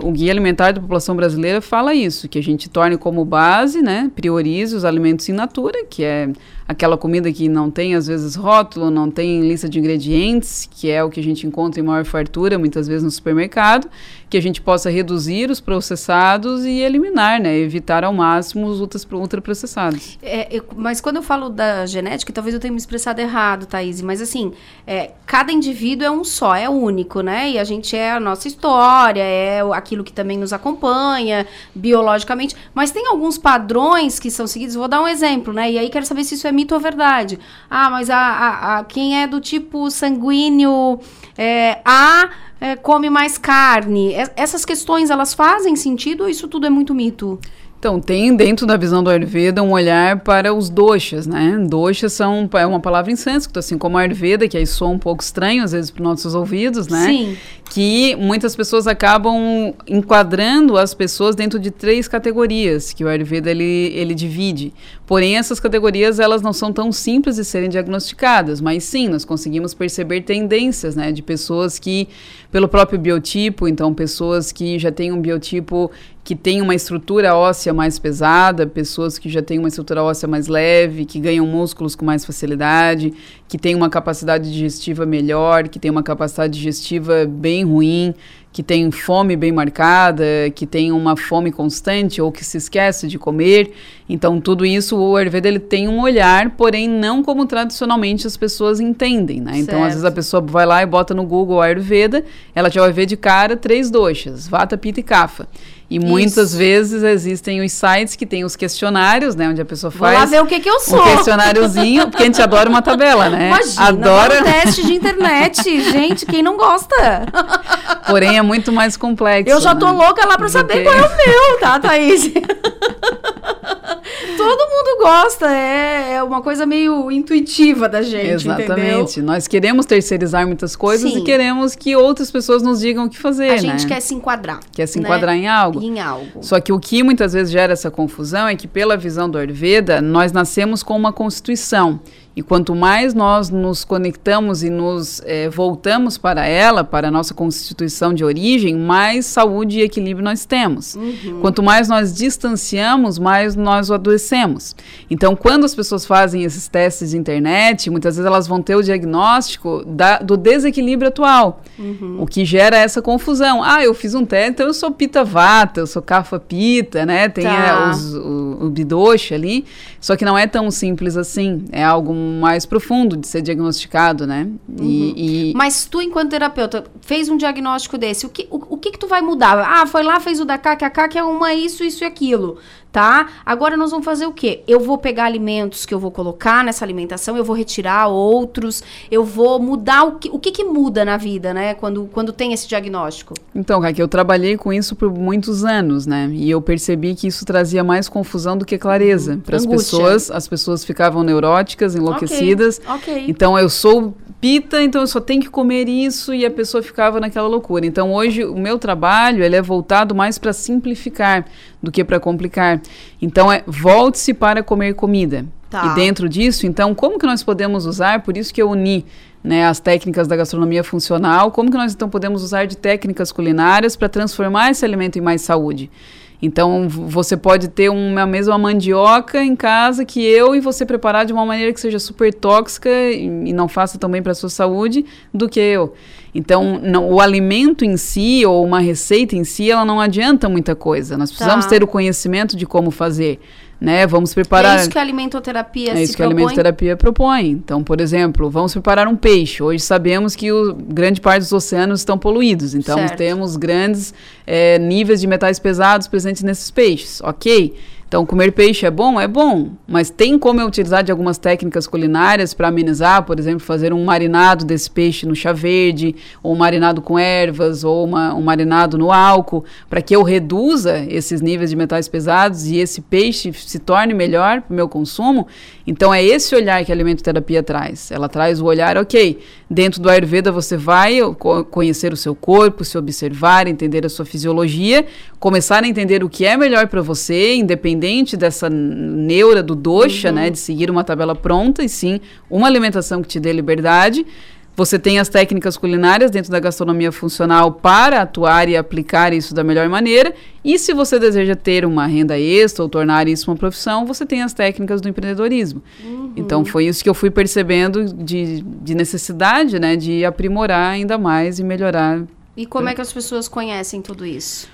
o Guia Alimentar da População Brasileira fala isso, que a gente torne como base, né? Priorize os alimentos in natura, que é aquela comida que não tem, às vezes, rótulo, não tem lista de ingredientes, que é o que a gente encontra em maior fartura, muitas vezes, no supermercado, que a gente possa reduzir os processados e eliminar, né? Evitar ao máximo os ultras- ultraprocessados. É, eu- mas quando eu falo da genética, talvez eu tenha me expressado errado, Thaís, mas assim, é, cada indivíduo é um só, é único, né? E a gente é a nossa história, é aquilo que também nos acompanha biologicamente. Mas tem alguns padrões que são seguidos, vou dar um exemplo, né? E aí quero saber se isso é mito ou verdade. Ah, mas a, a- a- quem é do tipo sanguíneo é, A é, come mais carne. Es- essas questões, elas fazem sentido ou isso tudo é muito mito? Então, tem dentro da visão do Ayurveda um olhar para os doshas, né? Doshas são, é uma palavra em sânscrito, assim como Ayurveda, que aí soa um pouco estranho às vezes para os nossos ouvidos, né? Sim. Que muitas pessoas acabam enquadrando as pessoas dentro de três categorias que o Ayurveda ele, ele divide. Porém, essas categorias elas não são tão simples de serem diagnosticadas, mas sim, nós conseguimos perceber tendências, né? De pessoas que, pelo próprio biotipo, então pessoas que já têm um biotipo que tem uma estrutura óssea mais pesada, pessoas que já têm uma estrutura óssea mais leve, que ganham músculos com mais facilidade, que têm uma capacidade digestiva melhor, que têm uma capacidade digestiva bem ruim, que tem fome bem marcada, que tem uma fome constante ou que se esquece de comer. Então, tudo isso o Ayurveda ele tem um olhar, porém não como tradicionalmente as pessoas entendem, né? Então, às vezes a pessoa vai lá e bota no Google Ayurveda, ela já vai ver de cara três doshas, Vata, Pitta e Kapha. E Isso. muitas vezes existem os sites que tem os questionários, né? Onde a pessoa faz. Vou lá ver o que, que eu sou. Um questionáriozinho, porque a gente adora uma tabela, né? Imagina, adora. Um teste de internet. gente, quem não gosta? Porém, é muito mais complexo. Eu já tô né? louca lá pra saber qual é o meu, tá, Thaís? Todo mundo gosta, é, é uma coisa meio intuitiva da gente, Exatamente. Entendeu? Nós queremos terceirizar muitas coisas Sim. e queremos que outras pessoas nos digam o que fazer, A né? gente quer se enquadrar. Quer se né? enquadrar em algo. Em algo. Só que o que muitas vezes gera essa confusão é que pela visão do Ayurveda, nós nascemos com uma constituição. E quanto mais nós nos conectamos e nos é, voltamos para ela, para a nossa constituição de origem, mais saúde e equilíbrio nós temos. Uhum. Quanto mais nós distanciamos, mais nós adoecemos. Então, quando as pessoas fazem esses testes de internet, muitas vezes elas vão ter o diagnóstico da, do desequilíbrio atual, uhum. o que gera essa confusão. Ah, eu fiz um teste, então eu sou pita vata, eu sou cafa pita, né? Tem tá. é, os, o, o bidoche ali. Só que não é tão simples assim. É algo mais profundo de ser diagnosticado, né? Uhum. E, e... Mas tu, enquanto terapeuta, fez um diagnóstico desse, o que, o, o que que tu vai mudar? Ah, foi lá, fez o da que a que é uma isso, isso e aquilo tá? Agora nós vamos fazer o quê? Eu vou pegar alimentos que eu vou colocar nessa alimentação, eu vou retirar outros, eu vou mudar o que, o que, que muda na vida, né? Quando, quando tem esse diagnóstico. Então, Raquel, eu trabalhei com isso por muitos anos, né? E eu percebi que isso trazia mais confusão do que clareza. Uhum. Para as pessoas, as pessoas ficavam neuróticas, enlouquecidas. Ok. okay. Então, eu sou pita, então eu só tenho que comer isso e a pessoa ficava naquela loucura. Então, hoje o meu trabalho, ele é voltado mais para simplificar do que para complicar. Então, é volte-se para comer comida. Tá. E dentro disso, então, como que nós podemos usar? Por isso que eu uni né, as técnicas da gastronomia funcional. Como que nós então podemos usar de técnicas culinárias para transformar esse alimento em mais saúde? Então, você pode ter uma mesma mandioca em casa que eu e você preparar de uma maneira que seja super tóxica e, não faça tão bem para a sua saúde do que eu. Então, não, o alimento em si ou uma receita em si, ela não adianta muita coisa. Nós precisamos tá. ter o conhecimento de como fazer né? Vamos preparar. É isso que a alimentoterapia É isso que a alimentoterapia propõe. Então, por exemplo, vamos preparar um peixe. Hoje sabemos que o, grande parte dos oceanos estão poluídos. Então, certo. temos grandes é, níveis de metais pesados presentes nesses peixes. Ok. Então, comer peixe é bom? É bom, mas tem como eu utilizar de algumas técnicas culinárias para amenizar, por exemplo, fazer um marinado desse peixe no chá verde, ou um marinado com ervas, ou uma, um marinado no álcool, para que eu reduza esses níveis de metais pesados e esse peixe se torne melhor para o meu consumo. Então, é esse olhar que a alimentoterapia traz. Ela traz o olhar, ok, dentro do Ayurveda você vai conhecer o seu corpo, se observar, entender a sua fisiologia, começar a entender o que é melhor para você, independente dessa neura do dosha, uhum. né, de seguir uma tabela pronta, e sim uma alimentação que te dê liberdade. Você tem as técnicas culinárias dentro da gastronomia funcional para atuar e aplicar isso da melhor maneira. E se você deseja ter uma renda extra ou tornar isso uma profissão, você tem as técnicas do empreendedorismo. Uhum. Então foi isso que eu fui percebendo de, de necessidade, né, de aprimorar ainda mais e melhorar. E como é que as pessoas conhecem tudo isso?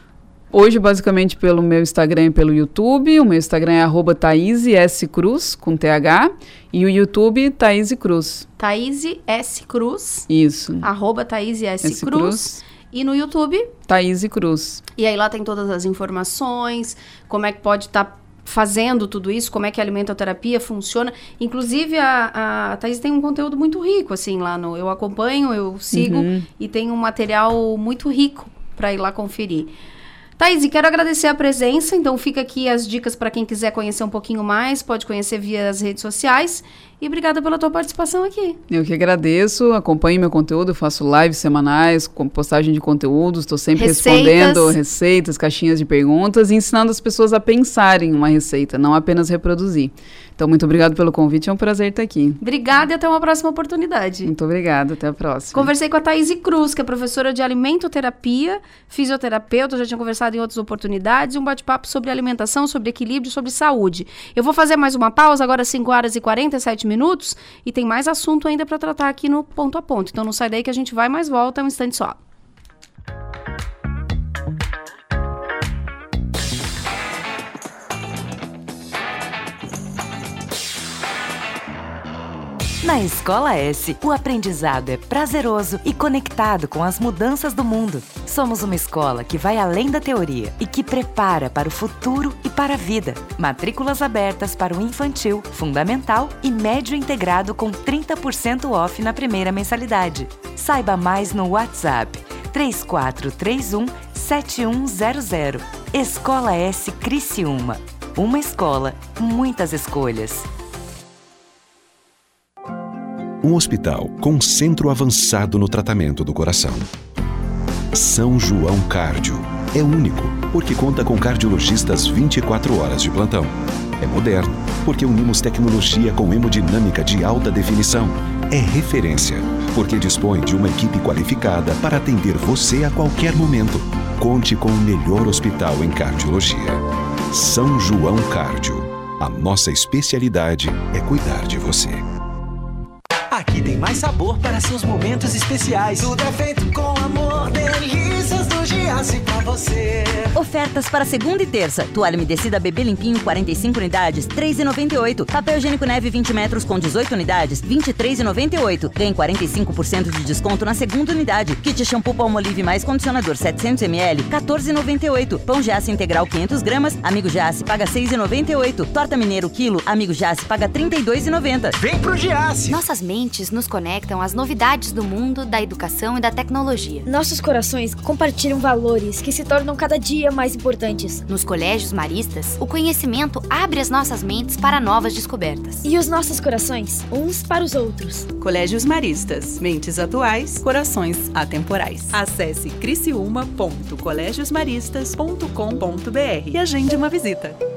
Hoje, basicamente, pelo meu Instagram e pelo YouTube. O meu Instagram é arroba Thaís S. Cruz, com TH. E o YouTube, Thaís Cruz. Thaís S. Cruz. Isso. Arroba Thaís S. S. Cruz. Cruz. E no YouTube? Thaís Cruz. E aí lá tem todas as informações, como é que pode estar tá fazendo tudo isso, como é que a alimentaterapia funciona. Inclusive, a, a Thaís tem um conteúdo muito rico, assim, lá no... Eu acompanho, eu sigo, uhum. e tem um material muito rico para ir lá conferir. Thaís, e quero agradecer a presença, então fica aqui as dicas para quem quiser conhecer um pouquinho mais, pode conhecer via as redes sociais. E obrigada pela tua participação aqui. Eu que agradeço, acompanhe meu conteúdo, faço lives semanais com postagem de conteúdos, estou sempre receitas. respondendo receitas, caixinhas de perguntas e ensinando as pessoas a pensarem uma receita, não apenas reproduzir. Então, muito obrigado pelo convite, é um prazer estar aqui. Obrigada e até uma próxima oportunidade. Muito obrigada, até a próxima. Conversei com a Thaís Cruz, que é professora de alimentoterapia, fisioterapeuta, já tinha conversado em outras oportunidades, um bate-papo sobre alimentação, sobre equilíbrio, sobre saúde. Eu vou fazer mais uma pausa, agora 5 horas e 47 minutos, e tem mais assunto ainda para tratar aqui no ponto a ponto. Então não sai daí que a gente vai mais volta um instante só. Na Escola S, o aprendizado é prazeroso e conectado com as mudanças do mundo. Somos uma escola que vai além da teoria e que prepara para o futuro e para a vida. Matrículas abertas para o infantil, fundamental e médio integrado com 30% off na primeira mensalidade. Saiba mais no WhatsApp 3431 7100. Escola S Criciúma. Uma escola, muitas escolhas um hospital com centro avançado no tratamento do coração. São João Cárdio. É único, porque conta com cardiologistas 24 horas de plantão. É moderno, porque unimos tecnologia com hemodinâmica de alta definição. É referência, porque dispõe de uma equipe qualificada para atender você a qualquer momento. Conte com o melhor hospital em cardiologia. São João Cárdio. A nossa especialidade é cuidar de você. Aqui tem mais sabor para seus momentos especiais. Tudo é feito com amor, delícias do Pra você. Ofertas para segunda e terça. Toalha umedecida bebê limpinho 45 unidades, 3,98. Papel higiênico neve 20 metros com 18 unidades, 23,98. Ganhe 45% de desconto na segunda unidade. Kit shampoo Palmolive mais condicionador 700 ml, 14,98. Pão Giasse integral 500 gramas, amigo Giasse paga 6,98. Torta mineiro quilo, amigo Giasse paga 32,90. Vem pro Giasse. Nossas mentes nos conectam às novidades do mundo, da educação e da tecnologia. Nossos corações compartilham valores que se tornam cada dia mais importantes. Nos colégios maristas, o conhecimento abre as nossas mentes para novas descobertas. E os nossos corações, uns para os outros. Colégios Maristas, mentes atuais, corações atemporais. Acesse criciúma.colegiosmaristas.com.br e agende uma visita.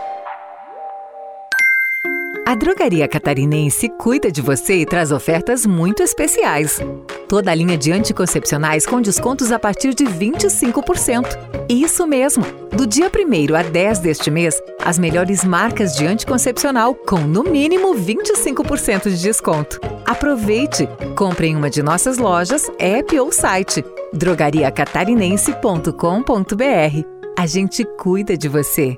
A Drogaria Catarinense cuida de você e traz ofertas muito especiais. Toda a linha de anticoncepcionais com descontos a partir de 25%. Isso mesmo! Do dia 1 a 10 deste mês, as melhores marcas de anticoncepcional com no mínimo 25% de desconto. Aproveite! Compre em uma de nossas lojas, app ou site drogariacatarinense.com.br. A gente cuida de você.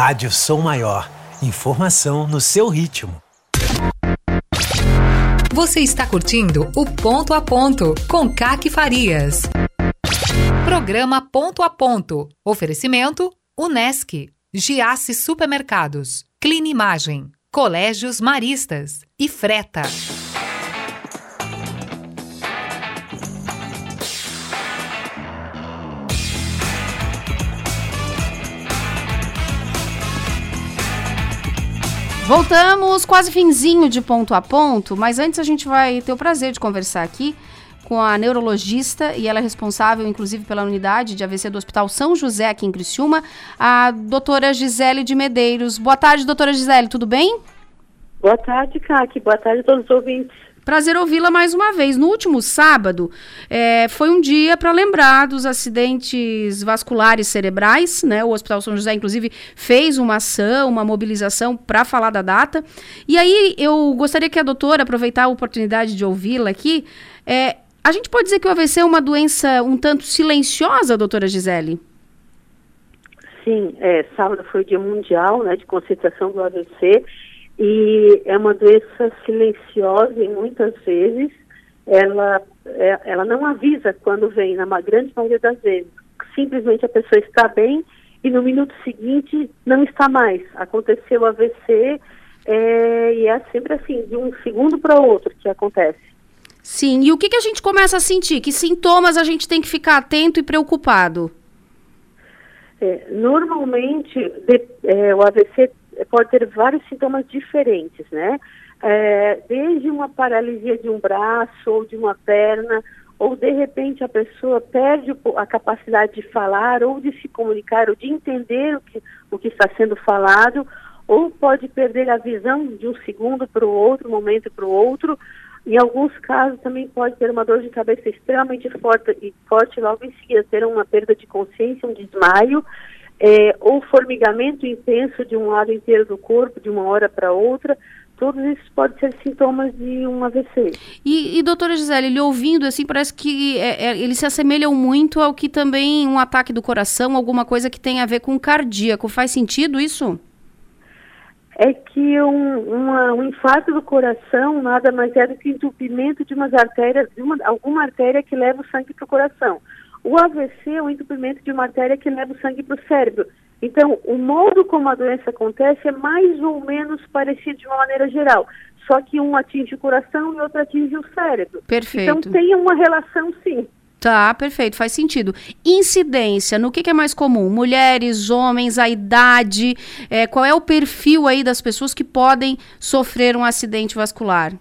Rádio Som Maior. Informação no seu ritmo. Você está curtindo o Ponto a Ponto com Caque Farias. Programa Ponto a Ponto. Oferecimento Unesc, Giasse Supermercados, Clinimagem, Colégios Maristas e Freta. Voltamos quase finzinho de ponto a ponto, mas antes a gente vai ter o prazer de conversar aqui com a neurologista e ela é responsável, inclusive, pela unidade de AVC do Hospital São José aqui em Criciúma, a doutora Gisele de Medeiros. Boa tarde, doutora Gisele, tudo bem? Boa tarde, Kaki. Boa tarde a todos os ouvintes. Prazer ouvi-la mais uma vez. No último sábado, é, foi um dia para lembrar dos acidentes vasculares cerebrais, né? O Hospital São José, inclusive, fez uma ação, uma mobilização para falar da data. E aí eu gostaria que a doutora, aproveitar a oportunidade de ouvi-la aqui, é, a gente pode dizer que o AVC é uma doença um tanto silenciosa, doutora Gisele? Sim, é, sábado foi o dia mundial né, de concentração do AVC e é uma doença silenciosa e muitas vezes ela, é, ela não avisa quando vem, na grande maioria das vezes. Simplesmente a pessoa está bem e no minuto seguinte não está mais. Aconteceu AVC é, e é sempre assim, de um segundo para o outro que acontece. Sim, e o que, que a gente começa a sentir? Que sintomas a gente tem que ficar atento e preocupado? É, normalmente, de, é, o AVC pode ter vários sintomas diferentes, né? É, desde uma paralisia de um braço ou de uma perna, ou de repente a pessoa perde a capacidade de falar ou de se comunicar ou de entender o que, o que está sendo falado, ou pode perder a visão de um segundo para o outro, momento para o outro. Em alguns casos também pode ter uma dor de cabeça extremamente forte e forte logo em seguida ter uma perda de consciência, um desmaio é, ou formigamento intenso de um lado inteiro do corpo, de uma hora para outra, todos esses podem ser sintomas de um AVC. E, e doutora Gisele, ele ouvindo assim, parece que é, é, eles se assemelham muito ao que também um ataque do coração, alguma coisa que tem a ver com cardíaco. Faz sentido isso? É que um, uma, um infarto do coração nada mais é do que entupimento de umas artérias, de uma, alguma artéria que leva o sangue para o coração. O AVC é o entupimento de uma artéria que leva o sangue para o cérebro. Então, o modo como a doença acontece é mais ou menos parecido de uma maneira geral. Só que um atinge o coração e outro atinge o cérebro. Perfeito. Então, tem uma relação, sim. Tá, perfeito, faz sentido. Incidência, no que, que é mais comum? Mulheres, homens, a idade, é, qual é o perfil aí das pessoas que podem sofrer um acidente vascular?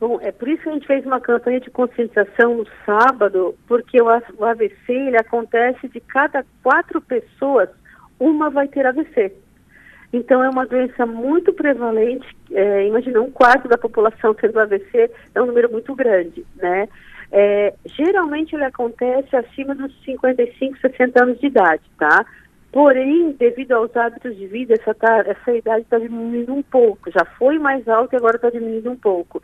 Bom, é por isso que a gente fez uma campanha de conscientização no sábado, porque o, AVC ele acontece de cada quatro pessoas, uma vai ter AVC. Então é uma doença muito prevalente. É, imagina um quarto da população tendo AVC é um número muito grande, né? É, geralmente ele acontece acima dos 55, 60 anos de idade, tá? Porém, devido aos hábitos de vida, essa, tá, essa idade está diminuindo um pouco. Já foi mais alta e agora está diminuindo um pouco.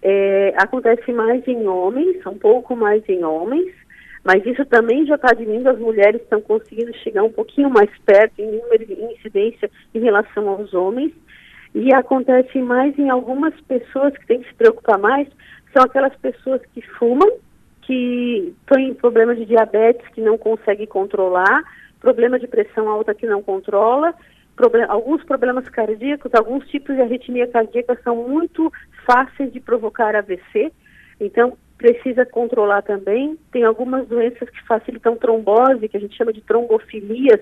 É, acontece mais em homens, um pouco mais em homens, mas isso também já está diminuindo, as mulheres estão conseguindo chegar um pouquinho mais perto em número de incidência em relação aos homens, e acontece mais em algumas pessoas que têm que se preocupar mais, são aquelas pessoas que fumam, que têm problema de diabetes que não conseguem controlar, problema de pressão alta que não controla, problem alguns problemas cardíacos, alguns tipos de arritmia cardíaca são muito fáceis de provocar AVC, então precisa controlar também. Tem algumas doenças que facilitam trombose, que a gente chama de trombofilias,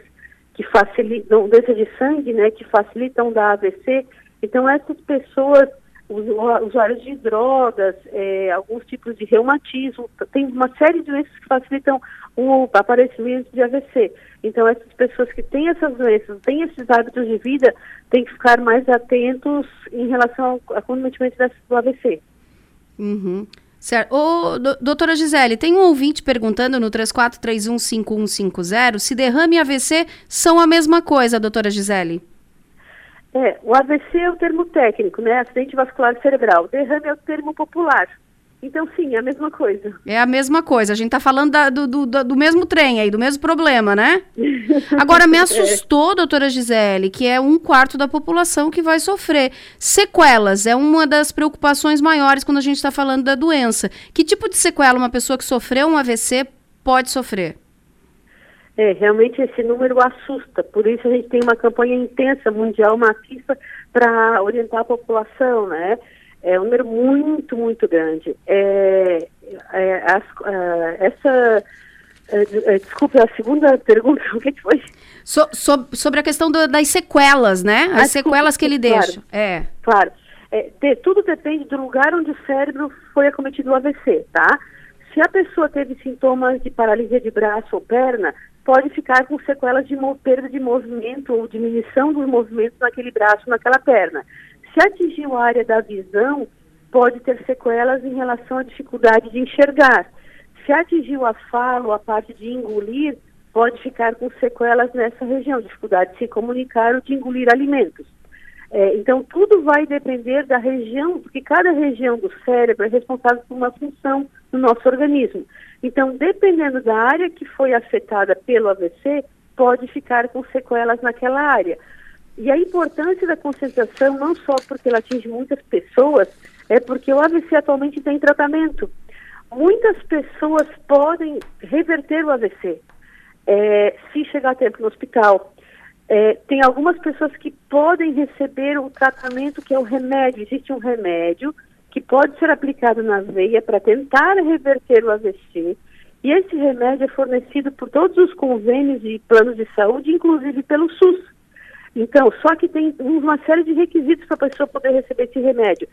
que facilitam, doença de sangue, né, que facilitam da AVC. Então essas pessoas, usuários de drogas, é, alguns tipos de reumatismo, tem uma série de doenças que facilitam o aparecimento de AVC. Então, essas pessoas que têm essas doenças, têm esses hábitos de vida, têm que ficar mais atentos em relação ao acometimento do AVC. Uhum. Certo. Ô, doutora Gisele, tem um ouvinte perguntando no 34315150 se derrame e AVC são a mesma coisa, doutora Gisele. É, o AVC é o termo técnico, né? Acidente vascular cerebral. Derrame é o termo popular. Então, sim, é a mesma coisa. É a mesma coisa. A gente tá falando da, do, do, do, mesmo trem aí, do mesmo problema, né? Agora, me assustou, é. doutora Gisele, que é um quarto da população que vai sofrer. Sequelas é uma das preocupações maiores quando a gente está falando da doença. Que tipo de sequela uma pessoa que sofreu um AVC pode sofrer? É, realmente esse número assusta. Por isso a gente tem uma campanha intensa, mundial, maciça, para orientar a população, né? É um número muito, muito grande. É, é, as, uh, essa. Uh, desculpe, a segunda pergunta, o que, foi? So, so, sobre a questão do, das sequelas, né? As ah, sequelas que ele claro, deixa. É. Claro. É, de, tudo depende do lugar onde o cérebro foi acometido o AVC, tá? Se a pessoa teve sintomas de paralisia de braço ou perna, pode ficar com sequelas de perda de movimento ou diminuição do movimento naquele braço, naquela perna. Se atingiu a área da visão, pode ter sequelas em relação à dificuldade de enxergar. Se atingiu a fala a parte de engolir, pode ficar com sequelas nessa região, dificuldade de se comunicar ou de engolir alimentos. É, então, tudo vai depender da região, porque cada região do cérebro é responsável por uma função no nosso organismo. Então, dependendo da área que foi afetada pelo AVC, pode ficar com sequelas naquela área. E a importância da concentração, não só porque ela atinge muitas pessoas, é porque o AVC atualmente tem tratamento. Muitas pessoas podem reverter o AVC é, se chegar a tempo no hospital. É, tem algumas pessoas que podem receber o tratamento que é o remédio. Existe um remédio que pode ser aplicado na veia para tentar reverter o AVC. E esse remédio é fornecido por todos os convênios e planos de saúde, inclusive pelo SUS. Então, só que tem uma série de requisitos para a pessoa poder receber esse remédio.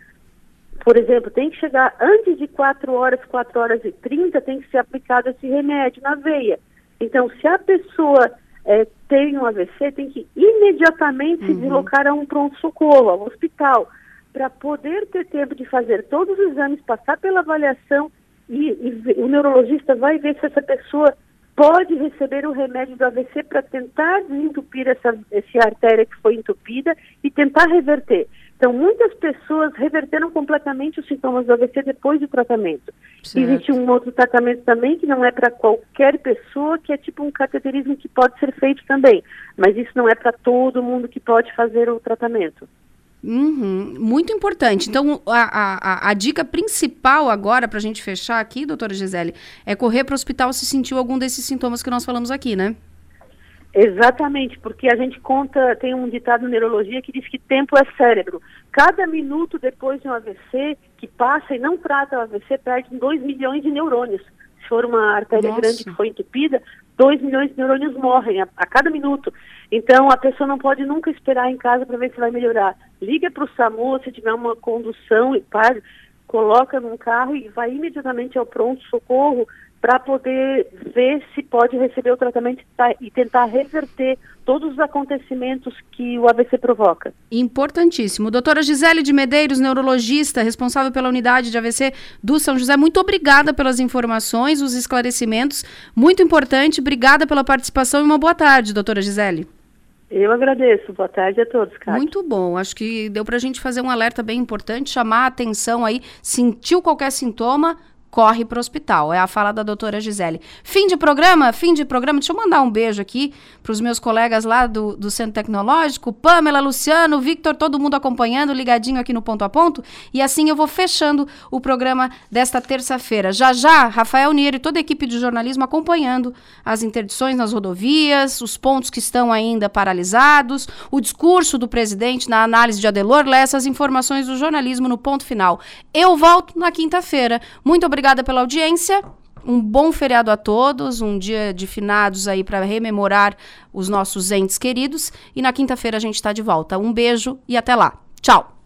Por exemplo, tem que chegar antes de 4 horas, 4 horas e 30, tem que ser aplicado esse remédio na veia. Então, se a pessoa é, tem um AVC, tem que imediatamente uhum. se deslocar a um pronto-socorro, ao hospital, para poder ter tempo de fazer todos os exames, passar pela avaliação e, e o neurologista vai ver se essa pessoa pode receber o remédio do AVC para tentar desentupir essa, essa artéria que foi entupida e tentar reverter. Então, muitas pessoas reverteram completamente os sintomas do AVC depois do tratamento. Certo. Existe um outro tratamento também que não é para qualquer pessoa, que é tipo um cateterismo que pode ser feito também. Mas isso não é para todo mundo que pode fazer o tratamento. Uhum, muito importante. Então, a, a, a dica principal agora, para a gente fechar aqui, doutora Gisele, é correr para o hospital se sentiu algum desses sintomas que nós falamos aqui, né? Exatamente, porque a gente conta, tem um ditado na neurologia que diz que tempo é cérebro. Cada minuto depois de um AVC que passa e não trata o AVC, perde 2 milhões de neurônios. Se for uma artéria Nossa. grande que foi entupida, 2 milhões de neurônios morrem a, a, cada minuto. Então, a pessoa não pode nunca esperar em casa para ver se vai melhorar. Liga para o SAMU se tiver uma condução e pare, coloca num carro e vai imediatamente ao pronto-socorro para poder ver se pode receber o tratamento e tentar reverter todos os acontecimentos que o AVC provoca. Importantíssimo. Doutora Gisele de Medeiros, neurologista, responsável pela unidade de AVC do São José, muito obrigada pelas informações, os esclarecimentos. Muito importante. Obrigada pela participação e uma boa tarde, doutora Gisele. Eu agradeço. Boa tarde a todos, Cátia. Muito bom. Acho que deu para a gente fazer um alerta bem importante, chamar a atenção aí. Sentiu qualquer sintoma, corre para o hospital. É a fala da doutora Gisele. Fim de programa? Fim de programa. Deixa eu mandar um beijo aqui para os meus colegas lá do, do Centro Tecnológico, Pamela, Luciano, Victor, todo mundo acompanhando, ligadinho aqui no Ponto a Ponto. E assim eu vou fechando o programa desta terça-feira. Já já, Rafael Nier e toda a equipe de jornalismo acompanhando as interdições nas rodovias, os pontos que estão ainda paralisados, o discurso do presidente na análise de Adelor Lessa, as informações do jornalismo no ponto final. Eu volto na quinta-feira. Muito obrigada obrigada pela audiência. Um bom feriado a todos, um dia de finados aí para rememorar os nossos entes queridos. E na quinta-feira a gente está de volta. Um beijo e até lá. Tchau!